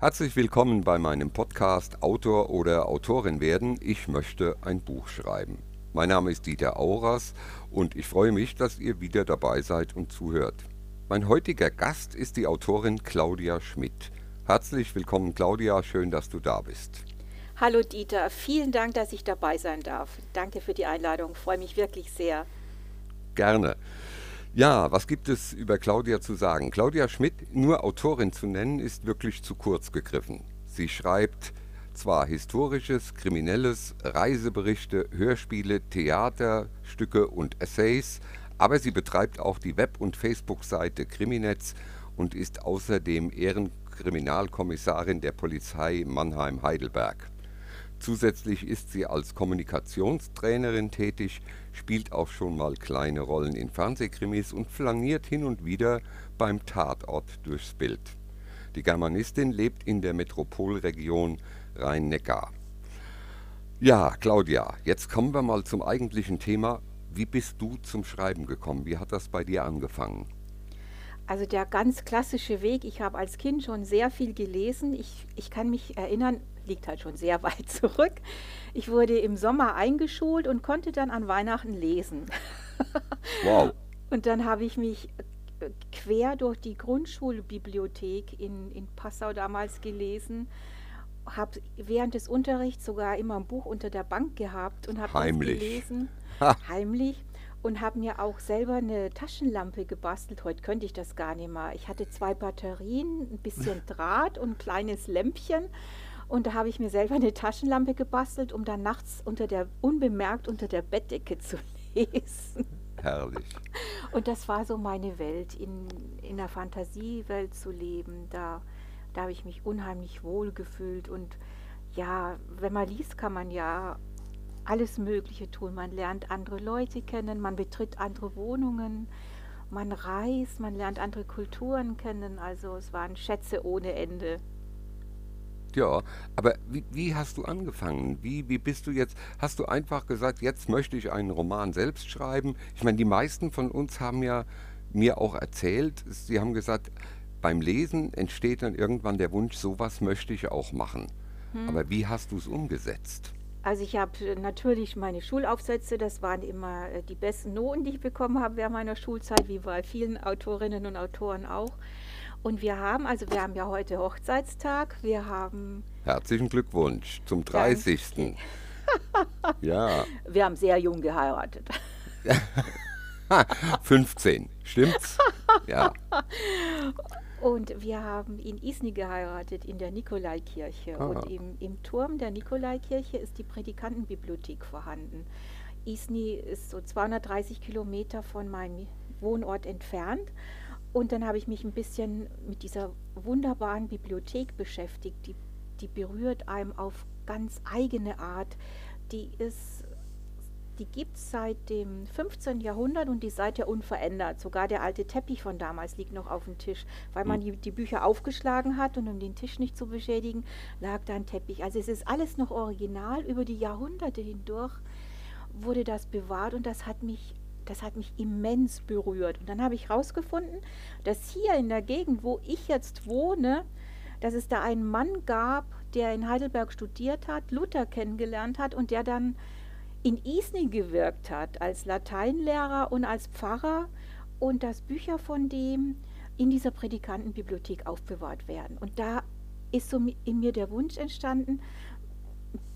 Herzlich willkommen bei meinem Podcast Autor oder Autorin werden. Ich möchte ein Buch schreiben. Mein Name ist Dieter Auras und ich freue mich, dass ihr wieder dabei seid und zuhört. Mein heutiger Gast ist die Autorin Claudia Schmidt. Herzlich willkommen Claudia, schön, dass du da bist. Hallo Dieter, vielen Dank, dass ich dabei sein darf. Danke für die Einladung, freue mich wirklich sehr. Gerne. Ja, was gibt es über Claudia zu sagen? Claudia Schmidt nur Autorin zu nennen, ist wirklich zu kurz gegriffen. Sie schreibt zwar historisches, kriminelles, Reiseberichte, Hörspiele, Theaterstücke und Essays, aber sie betreibt auch die Web- und Facebook-Seite Kriminetz und ist außerdem Ehrenkriminalkommissarin der Polizei Mannheim-Heidelberg. Zusätzlich ist sie als Kommunikationstrainerin tätig, spielt auch schon mal kleine Rollen in Fernsehkrimis und flaniert hin und wieder beim Tatort durchs Bild. Die Germanistin lebt in der Metropolregion Rhein-Neckar. Ja, Claudia, jetzt kommen wir mal zum eigentlichen Thema. Wie bist du zum Schreiben gekommen? Wie hat das bei dir angefangen? Also der ganz klassische Weg, ich habe als Kind schon sehr viel gelesen. Ich, ich kann mich erinnern, liegt halt schon sehr weit zurück. Ich wurde im Sommer eingeschult und konnte dann an Weihnachten lesen. Wow. Und dann habe ich mich äh, quer durch die Grundschulbibliothek in, in Passau damals gelesen, habe während des Unterrichts sogar immer ein Buch unter der Bank gehabt und habe gelesen, ha. heimlich und habe mir auch selber eine Taschenlampe gebastelt. Heute könnte ich das gar nicht mehr. Ich hatte zwei Batterien, ein bisschen Draht und ein kleines Lämpchen und da habe ich mir selber eine Taschenlampe gebastelt, um dann nachts unter der, unbemerkt unter der Bettdecke zu lesen. Herrlich. Und das war so meine Welt, in, in der Fantasiewelt zu leben. Da, da habe ich mich unheimlich wohl gefühlt. Und ja, wenn man liest, kann man ja alles Mögliche tun. Man lernt andere Leute kennen, man betritt andere Wohnungen, man reist, man lernt andere Kulturen kennen. Also es waren Schätze ohne Ende. Ja, aber wie, wie hast du angefangen? Wie, wie bist du jetzt? Hast du einfach gesagt, jetzt möchte ich einen Roman selbst schreiben? Ich meine, die meisten von uns haben ja mir auch erzählt, sie haben gesagt, beim Lesen entsteht dann irgendwann der Wunsch, sowas möchte ich auch machen. Hm. Aber wie hast du es umgesetzt? Also ich habe natürlich meine Schulaufsätze, das waren immer äh, die besten Noten, die ich bekommen habe während meiner Schulzeit, wie bei vielen Autorinnen und Autoren auch. Und wir haben, also wir haben ja heute Hochzeitstag, wir haben... Herzlichen Glückwunsch zum 30. ja. Wir haben sehr jung geheiratet. 15, stimmt's? Ja. Und wir haben in Isny geheiratet, in der Nikolaikirche. Ah. Und im, im Turm der Nikolaikirche ist die Prädikantenbibliothek vorhanden. Isny ist so 230 Kilometer von meinem Wohnort entfernt. Und dann habe ich mich ein bisschen mit dieser wunderbaren Bibliothek beschäftigt. Die, die berührt einem auf ganz eigene Art. Die ist, die gibt es seit dem 15. Jahrhundert und die seid ja unverändert. Sogar der alte Teppich von damals liegt noch auf dem Tisch, weil man hm. die, die Bücher aufgeschlagen hat und um den Tisch nicht zu beschädigen, lag da ein Teppich. Also es ist alles noch original. Über die Jahrhunderte hindurch wurde das bewahrt und das hat mich das hat mich immens berührt. Und dann habe ich herausgefunden, dass hier in der Gegend, wo ich jetzt wohne, dass es da einen Mann gab, der in Heidelberg studiert hat, Luther kennengelernt hat und der dann in Isny gewirkt hat als Lateinlehrer und als Pfarrer und dass Bücher von dem in dieser Predikantenbibliothek aufbewahrt werden. Und da ist so in mir der Wunsch entstanden,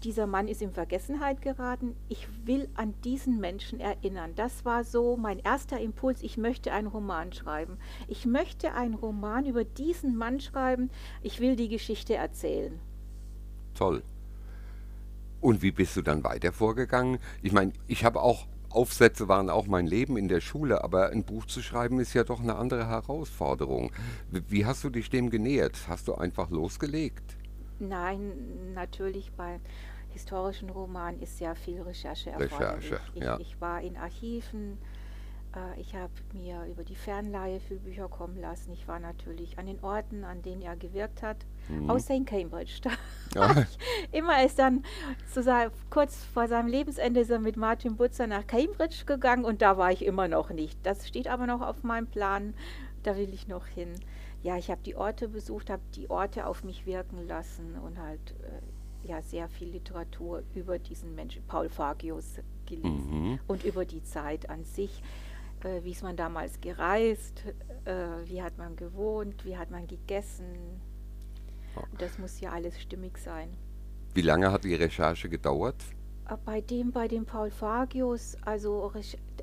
dieser Mann ist in Vergessenheit geraten. Ich will an diesen Menschen erinnern. Das war so mein erster Impuls. Ich möchte einen Roman schreiben. Ich möchte einen Roman über diesen Mann schreiben. Ich will die Geschichte erzählen. Toll. Und wie bist du dann weiter vorgegangen? Ich meine, ich habe auch Aufsätze waren auch mein Leben in der Schule, aber ein Buch zu schreiben ist ja doch eine andere Herausforderung. Wie hast du dich dem genähert? Hast du einfach losgelegt? Nein, natürlich bei historischen Romanen ist sehr viel Recherche erforderlich. Recherche, ich, ja. ich war in Archiven, äh, ich habe mir über die Fernleihe für Bücher kommen lassen. Ich war natürlich an den Orten, an denen er gewirkt hat, mhm. außer in Cambridge. Da ja. immer ist dann zu sein, kurz vor seinem Lebensende ist er mit Martin Butzer nach Cambridge gegangen und da war ich immer noch nicht. Das steht aber noch auf meinem Plan da will ich noch hin. Ja, ich habe die Orte besucht, habe die Orte auf mich wirken lassen und halt äh, ja sehr viel Literatur über diesen Menschen, Paul Fagius, gelesen Mhm. und über die Zeit an sich. Äh, wie ist man damals gereist? Äh, wie hat man gewohnt? Wie hat man gegessen? Das muss ja alles stimmig sein. Wie lange hat die Recherche gedauert? Äh, Bei dem, bei dem Paul Fagius, also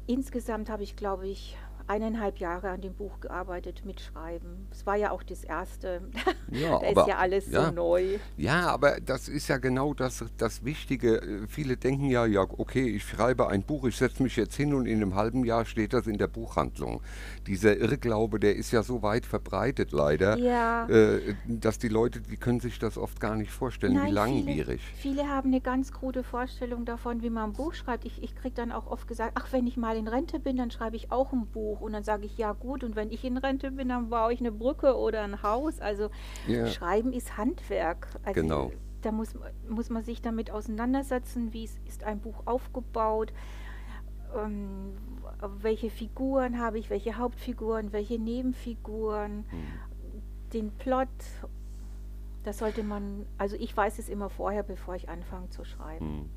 insgesamt habe ich, glaube ich, eineinhalb Jahre an dem Buch gearbeitet mit Schreiben. Es war ja auch das erste. Ja, da aber- ist ja alles ja. so neu. Ja, aber das ist ja genau das, das Wichtige. Viele denken ja, ja, okay, ich schreibe ein Buch, ich setze mich jetzt hin und in einem halben Jahr steht das in der Buchhandlung. Dieser Irrglaube, der ist ja so weit verbreitet leider, Ja. äh, dass die Leute, die können sich das oft gar nicht vorstellen, wie Nein, langwierig. Viele, viele haben eine ganz krude Vorstellung davon, wie man ein Buch schreibt. Ich, ich kriege dann auch oft gesagt, ach, wenn ich mal in Rente bin, dann schreibe ich auch ein Buch. Und dann sage ich, ja gut, und wenn ich in Rente bin, dann baue ich eine Brücke oder ein Haus. Also Ja. Schreiben ist Handwerk. Also Genau. Da muss, muss man sich damit auseinandersetzen, wie es ist ein Buch aufgebaut, ähm, welche Figuren habe ich, welche Hauptfiguren, welche Nebenfiguren, den Plot. Das sollte man, also ich weiß es immer vorher, bevor ich anfange zu schreiben.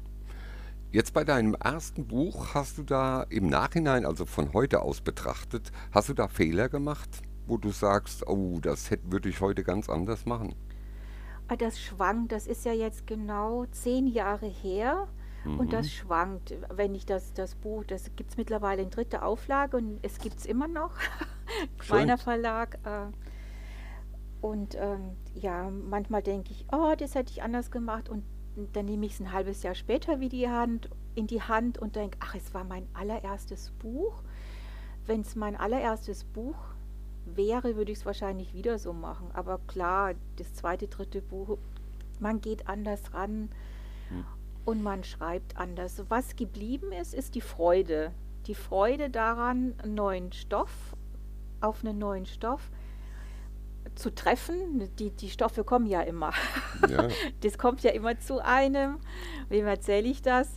Jetzt bei deinem ersten Buch hast du da im Nachhinein, also von heute aus betrachtet, hast du da Fehler gemacht, wo du sagst, oh, das hätte, würde ich heute ganz anders machen? Ah, Das schwankt, das ist ja jetzt genau zehn Jahre her und Mhm. das schwankt. Wenn ich das, das Buch, das gibt es mittlerweile in dritter Auflage und es gibt es immer noch. Meiner Verlag. Äh, und ähm, ja, manchmal denke ich, oh, das hätte ich anders gemacht und dann nehme ich es ein halbes Jahr später wie die Hand, in die Hand und denke, ach, es war mein allererstes Buch. Wenn es mein allererstes Buch wäre, würde ich es wahrscheinlich wieder so machen. Aber klar, das zweite, dritte Buch, man geht anders ran und man schreibt anders. Was geblieben ist, ist die Freude. Die Freude daran, einen neuen Stoff, auf einen neuen Stoff zu treffen. Die, die Stoffe kommen ja immer. Ja, Das kommt ja immer zu einem. Wem erzähle ich das?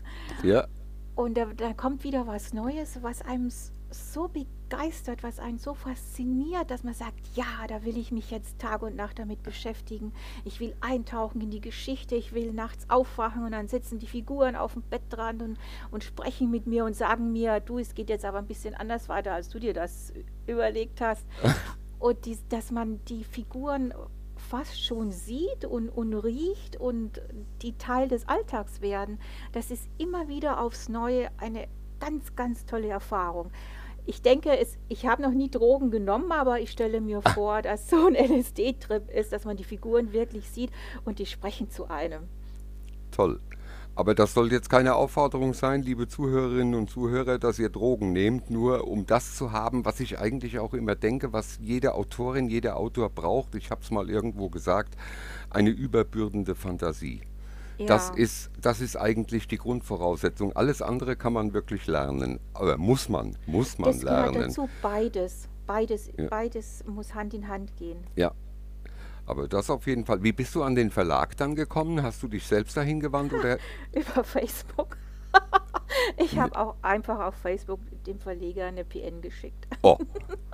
ja, Und da, da kommt wieder was Neues, was einem so begeistert, was einen so fasziniert, dass man sagt, ja, da will ich mich jetzt Tag und Nacht damit beschäftigen. Ich will eintauchen in die Geschichte, ich will nachts aufwachen und dann sitzen die Figuren auf dem Bettrand und, und sprechen mit mir und sagen mir, du, es geht jetzt aber ein bisschen anders weiter, als du dir das überlegt hast. und dies, dass man die Figuren fast schon sieht und, und riecht und die Teil des Alltags werden, das ist immer wieder aufs Neue eine ganz, ganz tolle Erfahrung. Ich denke, es, ich habe noch nie Drogen genommen, aber ich stelle mir vor, dass so ein LSD-Trip ist, dass man die Figuren wirklich sieht und die sprechen zu einem. toll. Aber das soll jetzt keine Aufforderung sein, liebe Zuhörerinnen und Zuhörer, dass ihr Drogen nehmt, nur um das zu haben, was ich eigentlich auch immer denke, was jede Autorin, jeder Autor braucht. Ich habe es mal irgendwo gesagt, eine überbürdende Fantasie. Das Ja. ist, das ist eigentlich die Grundvoraussetzung. Alles andere kann man wirklich lernen. Aber muss man, muss man Das lernen. dazu, beides. Beides, Ja. beides muss Hand in Hand gehen. Ja. Aber das auf jeden Fall. Wie bist du an den Verlag dann gekommen? Hast du dich selbst dahin gewandt oder? Über Facebook. Ich habe auch einfach auf Facebook dem Verleger eine PN geschickt. Oh,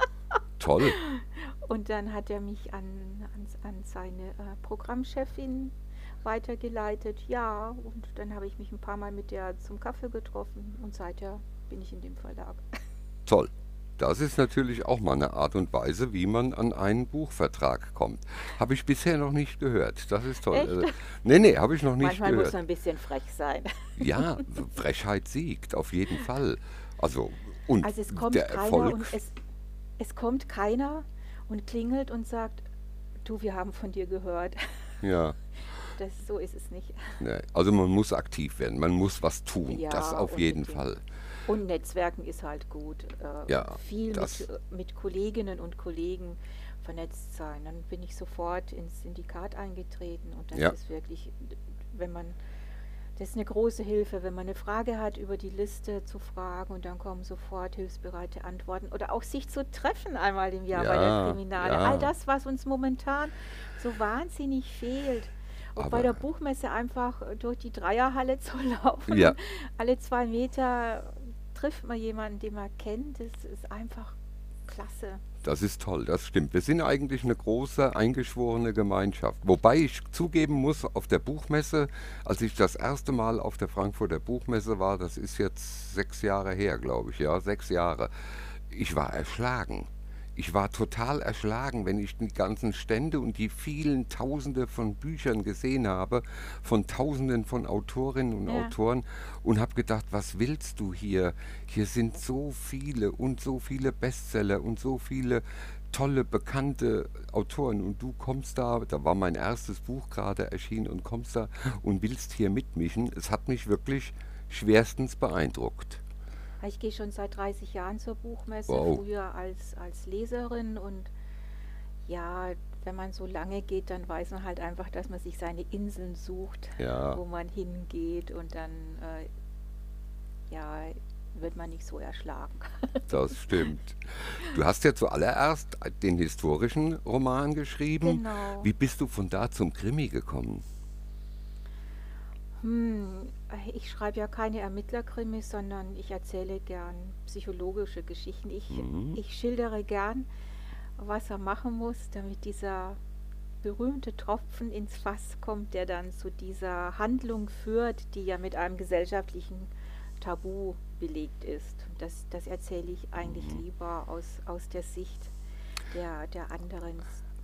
toll. Und dann hat er mich an, an, an seine äh, Programmchefin weitergeleitet. Ja, und dann habe ich mich ein paar Mal mit der zum Kaffee getroffen und seither bin ich in dem Verlag. Toll. Das ist natürlich auch mal eine Art und Weise, wie man an einen Buchvertrag kommt. Habe ich bisher noch nicht gehört. Das ist toll. Echt? Also, nee, nee, habe ich noch nicht Manchmal muss gehört. man ein bisschen frech sein. Ja, Frechheit siegt, auf jeden Fall. Also, und Also es kommt der keiner Erfolg. und es, es kommt keiner und klingelt und sagt, du, wir haben von dir gehört. Ja, Das, so ist es nicht. nee, also man muss aktiv werden, man muss was tun. Ja, das auf jeden. Fall. Und Netzwerken ist halt gut. Äh, Ja, viel mit, mit Kolleginnen und Kollegen vernetzt sein. Dann bin ich sofort ins Syndikat eingetreten und das Ja. ist wirklich, wenn man, das ist eine große Hilfe, wenn man eine Frage hat, über die Liste zu fragen und dann kommen sofort hilfsbereite Antworten oder auch sich zu treffen einmal im Jahr bei Ja, der Kriminale. All das, was uns momentan so wahnsinnig fehlt. Und bei der Buchmesse einfach durch die Dreierhalle zu laufen. Alle zwei Meter trifft man jemanden, den man kennt. Das ist einfach klasse. Das ist toll, das stimmt. Wir sind eigentlich eine große, eingeschworene Gemeinschaft. Wobei ich zugeben muss, auf der Buchmesse, als ich das erste Mal auf der Frankfurter Buchmesse war, das ist jetzt sechs Jahre her, glaube ich, ja, sechs Jahre, ich war erschlagen. Ich war total erschlagen, wenn ich die ganzen Stände und die vielen Tausende von Büchern gesehen habe, von Tausenden von Autorinnen und Ja. Autoren und habe gedacht, was willst du hier? Hier sind so viele und so viele Bestseller und so viele tolle, bekannte Autoren und du kommst da, da war mein erstes Buch gerade erschienen und kommst da und willst hier mitmischen. Es hat mich wirklich schwerstens beeindruckt. Ich gehe schon seit 30 Jahren zur Buchmesse, Wow. früher als, als Leserin und ja, wenn man so lange geht, dann weiß man halt einfach, dass man sich seine Inseln sucht, Ja. wo man hingeht und dann äh, ja, wird man nicht so erschlagen. Das stimmt. Du hast ja zuallererst den historischen Roman geschrieben. Genau. Wie bist du von da zum Krimi gekommen? Hm, ich schreibe ja keine Ermittlerkrimis, sondern ich erzähle gern psychologische Geschichten. Ich, Mhm. ich schildere gern, was er machen muss, damit dieser berühmte Tropfen ins Fass kommt, der dann zu dieser Handlung führt, die ja mit einem gesellschaftlichen Tabu belegt ist. Das, das erzähle ich eigentlich Mhm. lieber aus, aus der Sicht der, der anderen.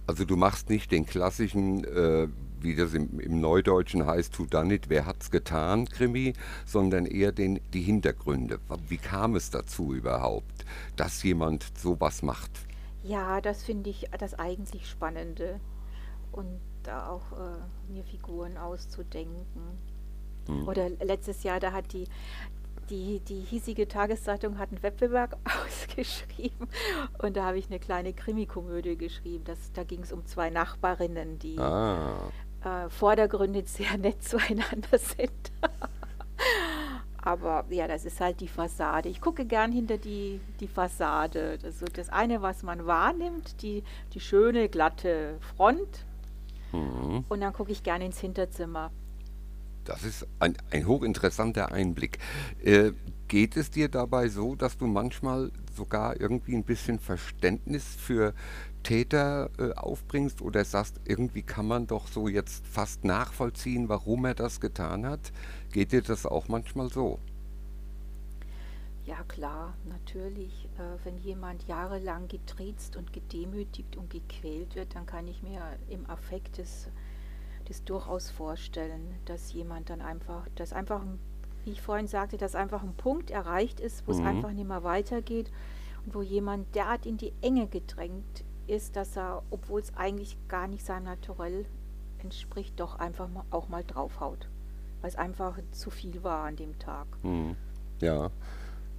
Also du machst nicht den klassischen, äh, wie das im, im Neudeutschen heißt, Who Done It, wer hat's getan, Krimi, sondern eher den, die Hintergründe. Wie kam es dazu überhaupt, dass jemand sowas macht? Ja, das finde ich das eigentlich Spannende. Und da auch äh, mir Figuren auszudenken. Hm. Oder letztes Jahr, da hat die, die, die hiesige Tageszeitung hat einen Wettbewerb ausgeschrieben und da habe ich eine kleine Krimikomödie geschrieben. Das, da ging es um zwei Nachbarinnen, die Ah, äh, vordergründig sehr nett zueinander sind. Aber ja, das ist halt die Fassade. Ich gucke gern hinter die, die Fassade. Das ist so das eine, was man wahrnimmt, die, die schöne, glatte Front. mhm. Und dann gucke ich gerne ins Hinterzimmer. Das ist ein, ein hochinteressanter Einblick. Äh, geht es dir dabei so, dass du manchmal sogar irgendwie ein bisschen Verständnis für Täter äh, aufbringst oder sagst, irgendwie kann man doch so jetzt fast nachvollziehen, warum er das getan hat? Geht dir das auch manchmal so? Ja, klar, natürlich. Äh, wenn jemand jahrelang getriezt und gedemütigt und gequält wird, dann kann ich mir im Affekt das, das durchaus vorstellen, dass jemand dann einfach, dass einfach, ein- wie ich vorhin sagte, dass einfach ein Punkt erreicht ist, wo es Mhm. einfach nicht mehr weitergeht und wo jemand derart in die Enge gedrängt ist, dass er, obwohl es eigentlich gar nicht seinem Naturell entspricht, doch einfach mal, auch mal draufhaut. Weil es einfach zu viel war an dem Tag. Hm. Ja.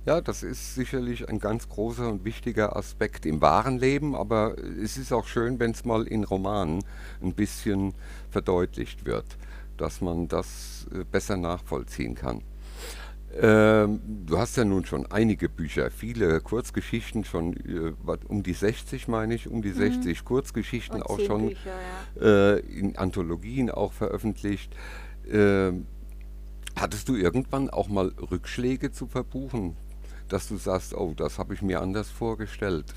Ja, das ist sicherlich ein ganz großer und wichtiger Aspekt im wahren Leben, aber es ist auch schön, wenn es mal in Romanen ein bisschen verdeutlicht wird, dass man das äh, besser nachvollziehen kann. Ähm, du hast ja nun schon einige Bücher, viele Kurzgeschichten, schon äh, um die 60, meine ich, um die 60 Kurzgeschichten Und auch schon Bücher, ja. äh, in Anthologien auch veröffentlicht. Ähm, hattest du irgendwann auch mal Rückschläge zu verbuchen, dass du sagst, oh, das habe ich mir anders vorgestellt?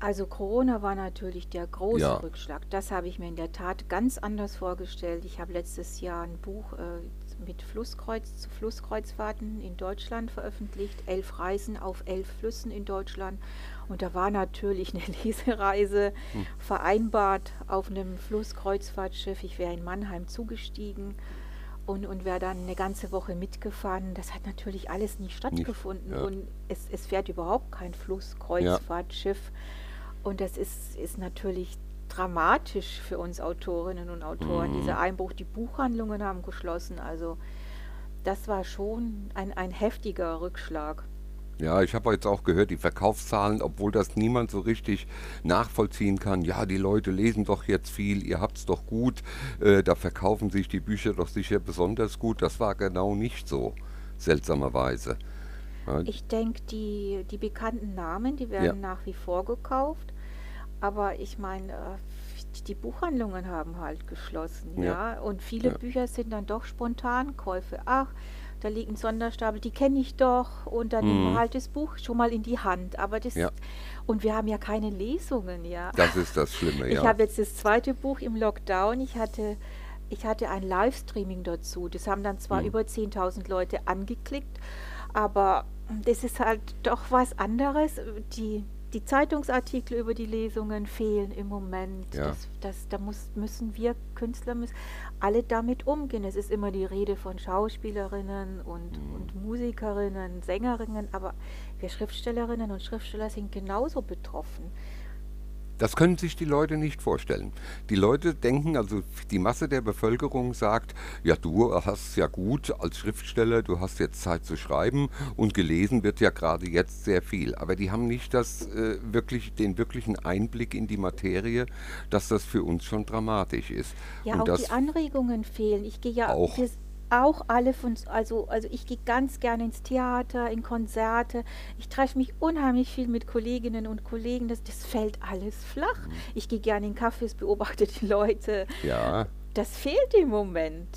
Also Corona war natürlich der große Ja. Rückschlag. Das habe ich mir in der Tat ganz anders vorgestellt. Ich habe letztes Jahr ein Buch äh, mit Flusskreuz zu Flusskreuzfahrten in Deutschland veröffentlicht. Elf Reisen auf elf Flüssen in Deutschland. Und da war natürlich eine Lesereise vereinbart auf einem Flusskreuzfahrtschiff. Ich wäre in Mannheim zugestiegen und, und wäre dann eine ganze Woche mitgefahren. Das hat natürlich alles nicht stattgefunden. ja. Und es, es fährt überhaupt kein Flusskreuzfahrtschiff. Und das ist, ist natürlich dramatisch für uns Autorinnen und Autoren. Mhm. Dieser Einbruch, die Buchhandlungen haben geschlossen. Also das war schon ein, ein heftiger Rückschlag. Ja, ich habe jetzt auch gehört, die Verkaufszahlen, obwohl das niemand so richtig nachvollziehen kann. Ja, die Leute lesen doch jetzt viel, ihr habt's doch gut, äh, da verkaufen sich die Bücher doch sicher besonders gut. Das war genau nicht so, seltsamerweise. Ja, Ich denke, die, die bekannten Namen, die werden Ja. nach wie vor gekauft. Aber ich meine, äh, die Buchhandlungen haben halt geschlossen, Ja. ja. Und viele. Bücher sind dann doch Spontankäufe. Ach, da liegt ein Sonderstapel, die kenne ich doch und dann Mhm. nimmt man halt das Buch schon mal in die Hand. Aber das Ja. und wir haben ja keine Lesungen, ja. Das ist das Schlimme, Ich ja. habe jetzt das zweite Buch im Lockdown. Ich hatte, ich hatte ein Livestreaming dazu. Das haben dann zwar Mhm. über 10.000 Leute angeklickt, aber das ist halt doch was anderes. Die, die Zeitungsartikel über die Lesungen fehlen im Moment. Ja. Das, das, da muss, müssen wir Künstler müssen alle damit umgehen. Es ist immer die Rede von Schauspielerinnen und, Mhm. und Musikerinnen, Sängerinnen, aber wir Schriftstellerinnen und Schriftsteller sind genauso betroffen. Das können sich die Leute nicht vorstellen. Die Leute denken, also die Masse der Bevölkerung sagt, ja, du hast ja gut als Schriftsteller, du hast jetzt Zeit zu schreiben und gelesen wird ja gerade jetzt sehr viel. Aber die haben nicht das, äh, wirklich, den wirklichen Einblick in die Materie, dass das für uns schon dramatisch ist. Ja, und auch die Anregungen fehlen. Ich gehe ja Auch. wir auch alle von, also, also ich gehe ganz gerne ins Theater, in Konzerte. Ich treffe mich unheimlich viel mit Kolleginnen und Kollegen. Das, das fällt alles flach. Mhm. Ich gehe gerne in Cafés, beobachte die Leute. ja, Das fehlt im Moment.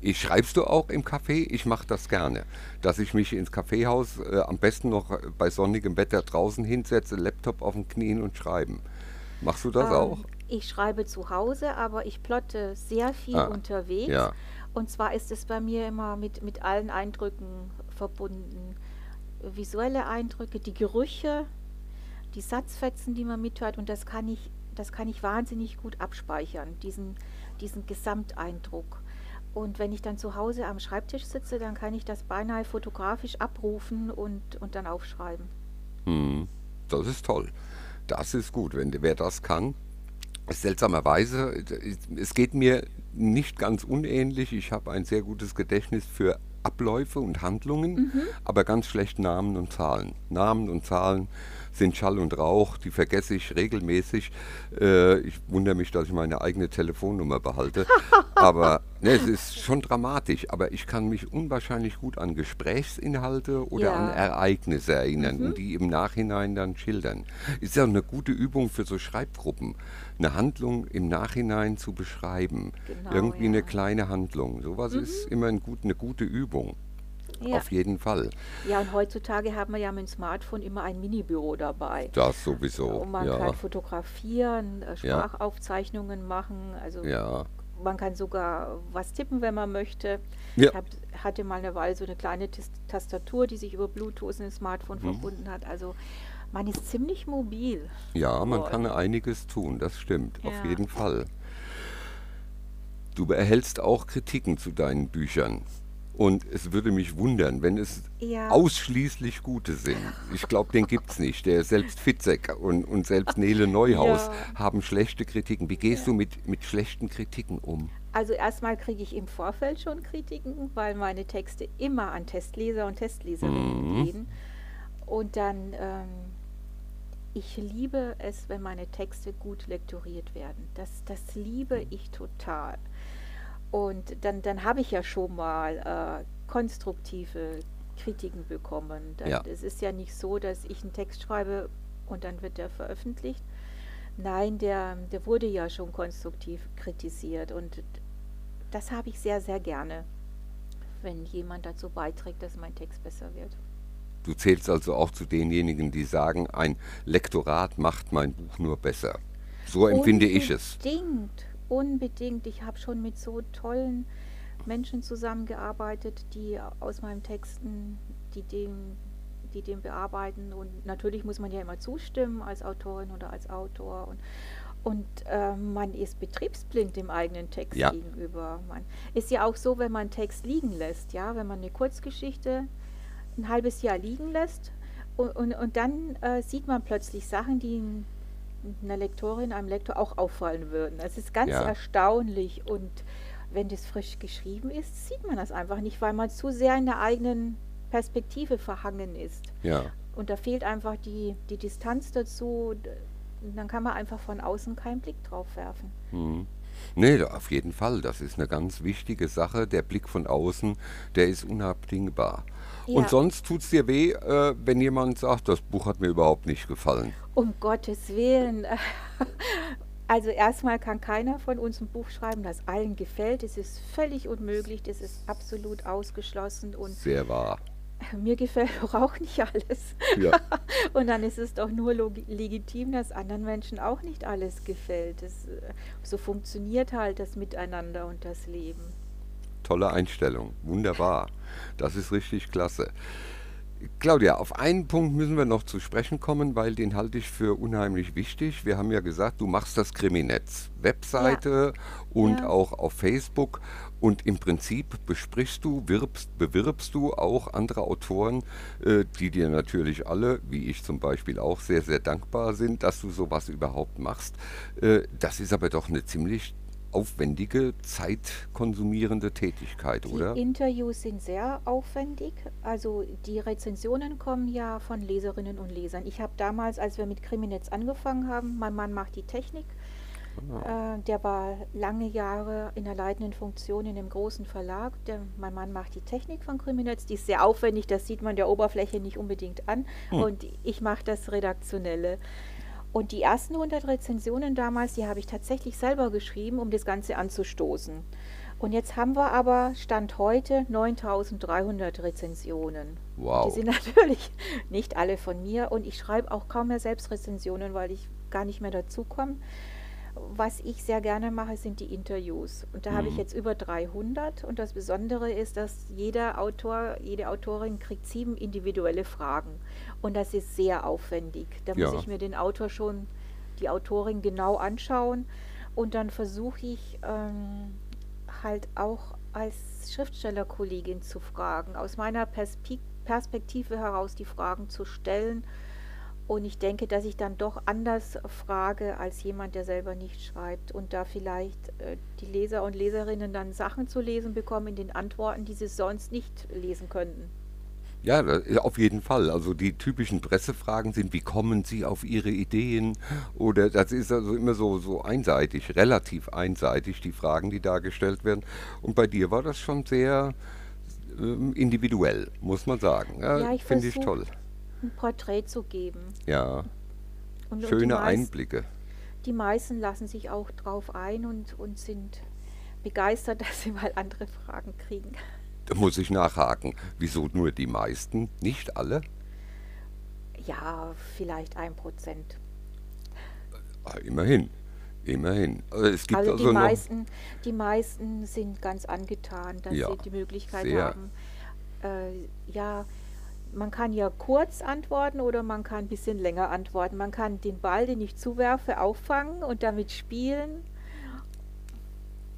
Ich schreibst du auch im Café? Ich mache das gerne. Dass ich mich ins Kaffeehaus äh, am besten noch bei sonnigem Wetter draußen hinsetze, Laptop auf den Knien und schreiben. Machst du das Ähm, auch? Ich schreibe zu Hause, aber ich plotte sehr viel Ah, unterwegs. ja. Und zwar ist es bei mir immer mit, mit allen Eindrücken verbunden. Visuelle Eindrücke, die Gerüche, die Satzfetzen, die man mithört. Und das kann ich, das kann ich wahnsinnig gut abspeichern, diesen, diesen Gesamteindruck. Und wenn ich dann zu Hause am Schreibtisch sitze, dann kann ich das beinahe fotografisch abrufen und, und dann aufschreiben. Hm, das ist toll. Das ist gut, wenn wer das kann. Seltsamerweise, es geht mir nicht ganz unähnlich. Ich habe ein sehr gutes Gedächtnis für Abläufe und Handlungen, aber ganz schlecht Namen und Zahlen. Namen und Zahlen sind Schall und Rauch, die vergesse ich regelmäßig. Äh, ich wundere mich, dass ich meine eigene Telefonnummer behalte. aber ne, es ist schon dramatisch. Aber ich kann mich unwahrscheinlich gut an Gesprächsinhalte oder Ja. an Ereignisse erinnern Mhm. und die im Nachhinein dann schildern. Ist ja eine gute Übung für so Schreibgruppen, eine Handlung im Nachhinein zu beschreiben. Genau, Irgendwie ja. eine kleine Handlung. Sowas Mhm. ist immer ein gut, eine gute Übung. Ja. Auf jeden Fall. ja, und heutzutage haben wir ja mit dem Smartphone immer ein Minibüro dabei. Das sowieso. Und man ja. kann fotografieren, äh. Sprachaufzeichnungen machen. Also ja. man kann sogar was tippen, wenn man möchte. Ja. Ich hab, hatte mal eine Weile so eine kleine Tastatur, die sich über Bluetooth in das Smartphone Mhm. verbunden hat. Also man ist ziemlich mobil. Ja, man kann einiges tun, das stimmt, auf Ja. jeden Fall. Du erhältst auch Kritiken zu deinen Büchern. Und es würde mich wundern, wenn es Ja. ausschließlich gute sind. Ich glaube, den gibt es nicht. Der selbst Fitzek und, und selbst Nele Neuhaus Ja. haben schlechte Kritiken. Wie gehst du mit, mit schlechten Kritiken um? Also erstmal kriege ich im Vorfeld schon Kritiken, weil meine Texte immer an Testleser und Testleserinnen Mhm. gehen. Und dann, ähm, ich liebe es, wenn meine Texte gut lektoriert werden. Das, das liebe ich total. Und dann, dann habe ich ja schon mal äh, konstruktive Kritiken bekommen. Dann, Ja. Es ist ja nicht so, dass ich einen Text schreibe und dann wird der veröffentlicht. Nein, der, der wurde ja schon konstruktiv kritisiert und das habe ich sehr, sehr gerne, wenn jemand dazu beiträgt, dass mein Text besser wird. Du zählst also auch zu denjenigen, die sagen, ein Lektorat macht mein Buch nur besser. So empfinde ich es. Unbedingt, unbedingt. Ich habe schon mit so tollen Menschen zusammengearbeitet, die aus meinen Texten, die den, die den bearbeiten. Und natürlich muss man ja immer zustimmen als Autorin oder als Autor. Und, und äh, man ist betriebsblind dem eigenen Text Ja. gegenüber. Man ist ja auch so, wenn man einen Text liegen lässt, ja, wenn man eine Kurzgeschichte ein halbes Jahr liegen lässt und, und, und dann äh, sieht man plötzlich Sachen, die einer Lektorin, einem Lektor auch auffallen würden. Es ist ganz Ja. erstaunlich und wenn das frisch geschrieben ist, sieht man das einfach nicht, weil man zu sehr in der eigenen Perspektive verhangen ist. Ja. Und da fehlt einfach die, die Distanz dazu. Und dann kann man einfach von außen keinen Blick drauf werfen. Hm. Nee, auf jeden Fall. Das ist eine ganz wichtige Sache. Der Blick von außen, der ist unabdingbar. Und sonst tut es dir weh, äh, wenn jemand sagt, das Buch hat mir überhaupt nicht gefallen. Um Gottes Willen. Also erstmal kann keiner von uns ein Buch schreiben, das allen gefällt. Es ist völlig unmöglich, das ist absolut ausgeschlossen und Sehr wahr. mir gefällt doch auch nicht alles. Ja. Und dann ist es doch nur legitim, dass anderen Menschen auch nicht alles gefällt. Das, äh, so funktioniert halt das Miteinander und das Leben. Tolle Einstellung. Wunderbar. Das ist richtig klasse. Claudia, auf einen Punkt müssen wir noch zu sprechen kommen, weil den halte ich für unheimlich wichtig. Wir haben ja gesagt, du machst das Kriminetz, Ja, Webseite und ja. auch auf Facebook. Und im Prinzip besprichst du, wirbst, bewirbst du auch andere Autoren, äh, die dir natürlich alle, wie ich zum Beispiel auch, sehr, sehr dankbar sind, dass du sowas überhaupt machst. Äh, das ist aber doch eine ziemlich aufwendige, zeitkonsumierende Tätigkeit, Die oder? Interviews sind sehr aufwendig. Also die Rezensionen kommen ja von Leserinnen und Lesern. Ich habe damals, als wir mit Kriminetz angefangen haben, mein Mann macht die Technik. Ah, Äh, der war lange Jahre in der leitenden Funktion in einem großen Verlag. Der, mein Mann macht die Technik von Kriminetz. Die ist sehr aufwendig, das sieht man der Oberfläche nicht unbedingt an. hm. Und ich mache das Redaktionelle. Und die ersten 100 Rezensionen damals, die habe ich tatsächlich selber geschrieben, um das Ganze anzustoßen. Und jetzt haben wir aber Stand heute 9300 Rezensionen. Die Wow. sind natürlich nicht alle von mir und ich schreibe auch kaum mehr selbst Rezensionen, weil ich gar nicht mehr dazu komme. Was ich sehr gerne mache, sind die Interviews. Und da habe ich Mhm. jetzt über 300. Und das Besondere ist, dass jeder Autor, jede Autorin kriegt sieben individuelle Fragen. Und das ist sehr aufwendig. Da muss Ja. ich mir den Autor schon, die Autorin genau anschauen. Und dann versuche ich ähm, halt auch als Schriftstellerkollegin zu fragen, aus meiner Perspe Perspektive heraus die Fragen zu stellen. Und ich denke, dass ich dann doch anders frage als jemand, der selber nicht schreibt und da vielleicht äh, die Leser und Leserinnen dann Sachen zu lesen bekommen in den Antworten, die sie sonst nicht lesen könnten. Ja, auf jeden Fall. Also die typischen Pressefragen sind, wie kommen Sie auf Ihre Ideen? Oder das ist also immer so, so einseitig, relativ einseitig, die Fragen, die da gestellt werden. Und bei dir war das schon sehr ähm, individuell, muss man sagen. Ja, Ja, ich finde ich toll. Ein Porträt zu geben. Ja, Und, und die, schöne Einblicke. die meisten lassen sich auch drauf ein und, und sind begeistert, dass sie mal andere Fragen kriegen. Da muss ich nachhaken. Wieso nur die meisten, nicht alle? Ja, vielleicht ein Prozent. Ah, immerhin, immerhin. Also es gibt Also die also noch, meisten, die meisten sind ganz angetan, dass ja, sie die Möglichkeit sehr. haben. Äh, ja, man kann ja kurz antworten oder man kann ein bisschen länger antworten. Man kann den Ball, den ich zuwerfe, auffangen und damit spielen.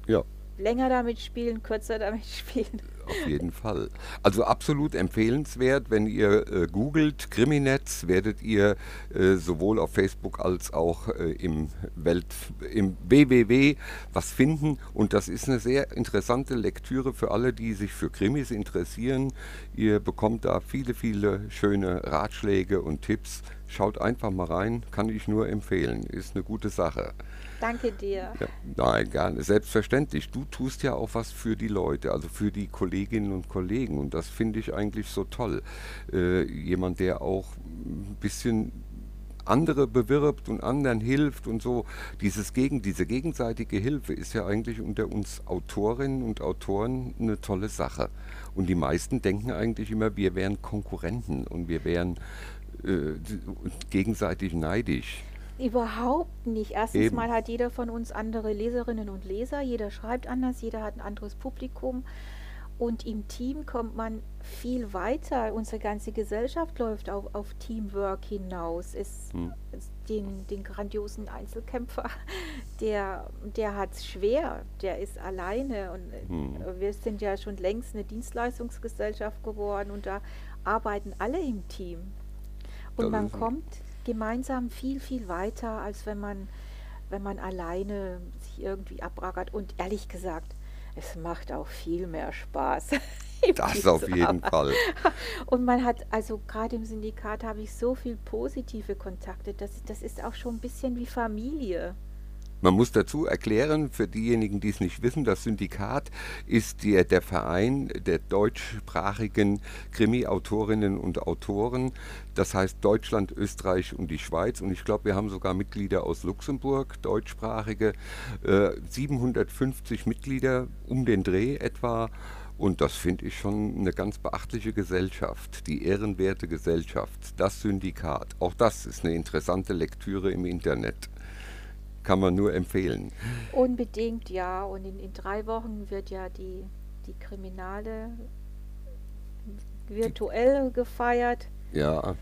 Ja. Länger damit spielen, kürzer damit spielen. Auf jeden Fall. Also absolut empfehlenswert, wenn ihr äh, googelt Kriminetz, werdet ihr äh, sowohl auf Facebook als auch äh, im Welt im www was finden und das ist eine sehr interessante Lektüre für alle, die sich für Krimis interessieren. Ihr bekommt da viele viele schöne Ratschläge und Tipps. Schaut einfach mal rein, kann ich nur empfehlen. Ist eine gute Sache. Danke dir. Ja, nein, gerne. Selbstverständlich. Du tust ja auch was für die Leute, also für die Kolleginnen und Kollegen. Und das finde ich eigentlich so toll. Äh, jemand, der auch ein bisschen andere bewirbt und anderen hilft und so. Dieses gegen, diese gegenseitige Hilfe ist ja eigentlich unter uns Autorinnen und Autoren eine tolle Sache. Und die meisten denken eigentlich immer, wir wären Konkurrenten und wir wären äh, gegenseitig neidisch. Überhaupt nicht. Erstens Eben. mal hat jeder von uns andere Leserinnen und Leser, jeder schreibt anders, jeder hat ein anderes Publikum. Und im Team kommt man viel weiter. Unsere ganze Gesellschaft läuft auf, auf Teamwork hinaus. Es, Hm. den, den grandiosen Einzelkämpfer, der, der hat es schwer, der ist alleine. Und äh, Hm. wir sind ja schon längst eine Dienstleistungsgesellschaft geworden und da arbeiten alle im Team. Und Das man kommt gemeinsam viel, viel weiter, als wenn man, wenn man alleine sich irgendwie abrackert. Und ehrlich gesagt, es macht auch viel mehr Spaß. Das auf jeden. Fall. Und man hat, also gerade im Syndikat habe ich so viel positive Kontakte. Das, das ist auch schon ein bisschen wie Familie. Man muss dazu erklären, für diejenigen, die es nicht wissen, das Syndikat ist der, der Verein der deutschsprachigen Krimi-Autorinnen und Autoren. Das heißt Deutschland, Österreich und die Schweiz. Und ich glaube, wir haben sogar Mitglieder aus Luxemburg, deutschsprachige, äh, 750 Mitglieder um den Dreh etwa. Und das finde ich schon eine ganz beachtliche Gesellschaft, die ehrenwerte Gesellschaft, das Syndikat. Auch das ist eine interessante Lektüre im Internet. Kann man nur empfehlen. Unbedingt, ja. Und in, in drei Wochen wird ja die, die Kriminale virtuell gefeiert. Ja,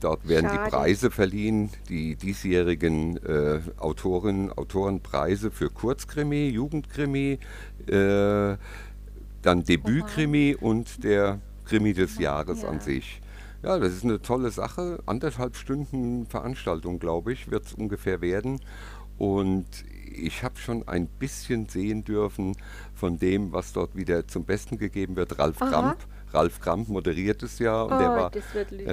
dort werden Schade. die Preise verliehen, die diesjährigen äh, Autorinnen, Autorenpreise für Kurzkrimi, Jugendkrimi, äh, dann Debütkrimi und der Krimi des Jahres ja. an sich. Ja, das ist eine tolle Sache. Anderthalb Stunden Veranstaltung, glaube ich, wird es ungefähr werden. Und ich habe schon ein bisschen sehen dürfen von dem, was dort wieder zum Besten gegeben wird. Ralf Aha. Kramp. Ralf Kramp moderiert es ja und oh, der war,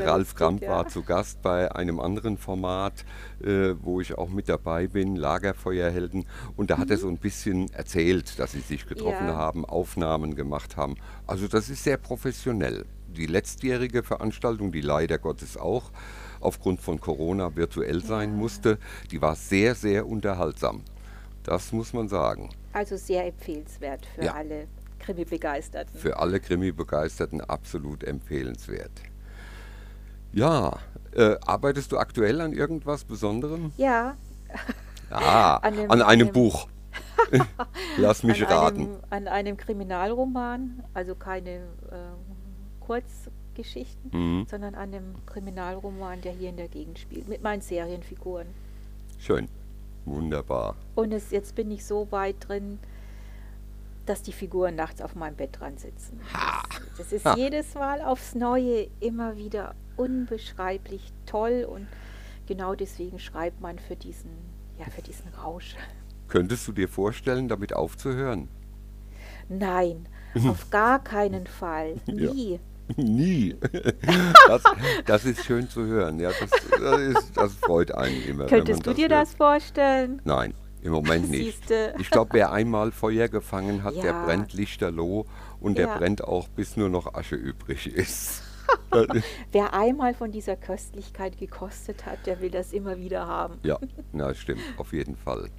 Ralf Kramp ja. war zu Gast bei einem anderen Format, äh, wo ich auch mit dabei bin, Lagerfeuerhelden. Und da mhm. hat er mhm. so ein bisschen erzählt, dass sie sich getroffen ja. haben, Aufnahmen gemacht haben. Also das ist sehr professionell. Die letztjährige Veranstaltung, die leider Gottes auch aufgrund von Corona virtuell sein musste, die war sehr, sehr unterhaltsam. Das muss man sagen. Also sehr empfehlenswert für ja. alle Krimi-Begeisterten. Für alle Krimi-Begeisterten absolut empfehlenswert. Ja, äh, arbeitest du aktuell an irgendwas Besonderem? Ja. Ah, an, dem, an einem, einem Buch. Lass mich an raten. Einem, an einem Kriminalroman, also keine äh, Kurz, Geschichten, mhm. sondern an einem Kriminalroman, der hier in der Gegend spielt, mit meinen Serienfiguren. Schön, wunderbar. Und es, jetzt bin ich so weit drin, dass die Figuren nachts auf meinem Bett dran sitzen. Das, das ist ha. jedes Mal aufs Neue immer wieder unbeschreiblich toll und genau deswegen schreibt man für diesen, ja, für diesen Rausch. Könntest du dir vorstellen, damit aufzuhören? Nein, auf gar keinen Fall. Nie. Ja. Nie. Das, das, ist schön zu hören. Ja, das, das, ist, das freut einen immer. Könntest du dir hört. das vorstellen? Nein, im Moment nicht. Siehste. Ich glaube, wer einmal Feuer gefangen hat, ja. der brennt lichterloh und ja. der brennt auch, bis nur noch Asche übrig ist. wer einmal von dieser Köstlichkeit gekostet hat, der will das immer wieder haben. Ja, na, stimmt, auf jeden Fall.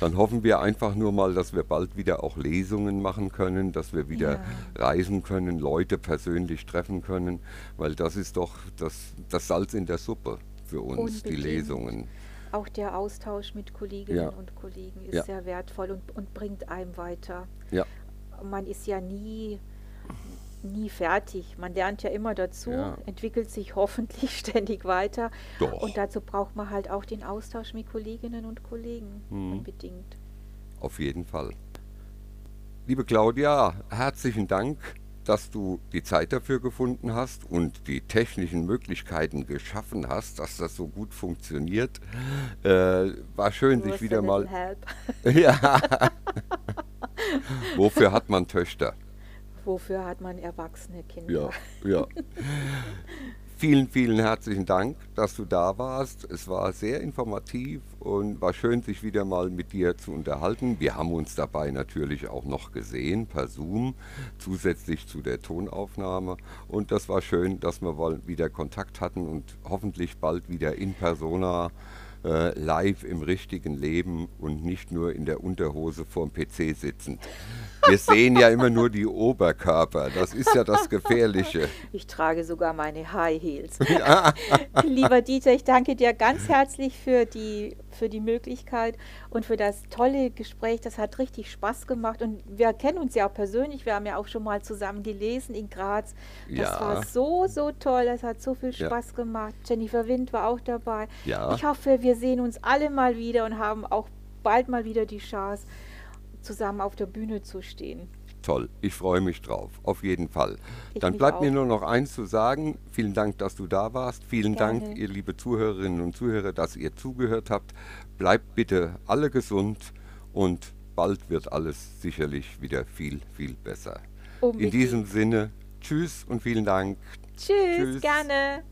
Dann hoffen wir einfach nur mal, dass wir bald wieder auch Lesungen machen können, dass wir wieder ja. reisen können, Leute persönlich treffen können, weil das ist doch das, das Salz in der Suppe für uns, Unbedingt. die Lesungen. Auch der Austausch mit Kolleginnen ja. und Kollegen ist ja. sehr wertvoll und, und bringt einem weiter. Man ist ja nie nie fertig. Man lernt ja immer dazu, ja. entwickelt sich hoffentlich ständig weiter. Doch. Und dazu braucht man halt auch den Austausch mit Kolleginnen und Kollegen mhm. unbedingt. Auf jeden Fall. Liebe Claudia, herzlichen Dank, dass du die Zeit dafür gefunden hast und die technischen Möglichkeiten geschaffen hast, dass das so gut funktioniert. Äh, war schön, sich wieder mal. Help. ja. Wofür hat man Töchter? Wofür hat man erwachsene Kinder? Ja, ja. vielen, vielen herzlichen Dank, dass du da warst. Es war sehr informativ und war schön, sich wieder mal mit dir zu unterhalten. Wir haben uns dabei natürlich auch noch gesehen per Zoom, zusätzlich zu der Tonaufnahme. Und das war schön, dass wir mal wieder Kontakt hatten und hoffentlich bald wieder in persona äh, live im richtigen Leben und nicht nur in der Unterhose vorm PC sitzend. Wir sehen ja immer nur die Oberkörper. Das ist ja das Gefährliche. Ich trage sogar meine High Heels. Ja. Lieber Dieter, ich danke dir ganz herzlich für die, für die Möglichkeit und für das tolle Gespräch. Das hat richtig Spaß gemacht. Und wir kennen uns ja auch persönlich. Wir haben ja auch schon mal zusammen gelesen in Graz. Das ja. war so, so toll. Das hat so viel Spaß ja. gemacht. Jennifer Wind war auch dabei. Ja. Ich hoffe, wir sehen uns alle mal wieder und haben auch bald mal wieder die Chance, zusammen auf der Bühne zu stehen. Toll, ich freue mich drauf, auf jeden Fall. Ich Dann bleibt auch. mir nur noch eins zu sagen. Vielen Dank, dass du da warst. Vielen Gerne. Dank, ihr liebe Zuhörerinnen und Zuhörer, dass ihr zugehört habt. Bleibt bitte alle gesund und bald wird alles sicherlich wieder viel, viel besser. Unbedingt. In diesem Sinne, tschüss und vielen Dank. Tschüss, tschüss. gerne.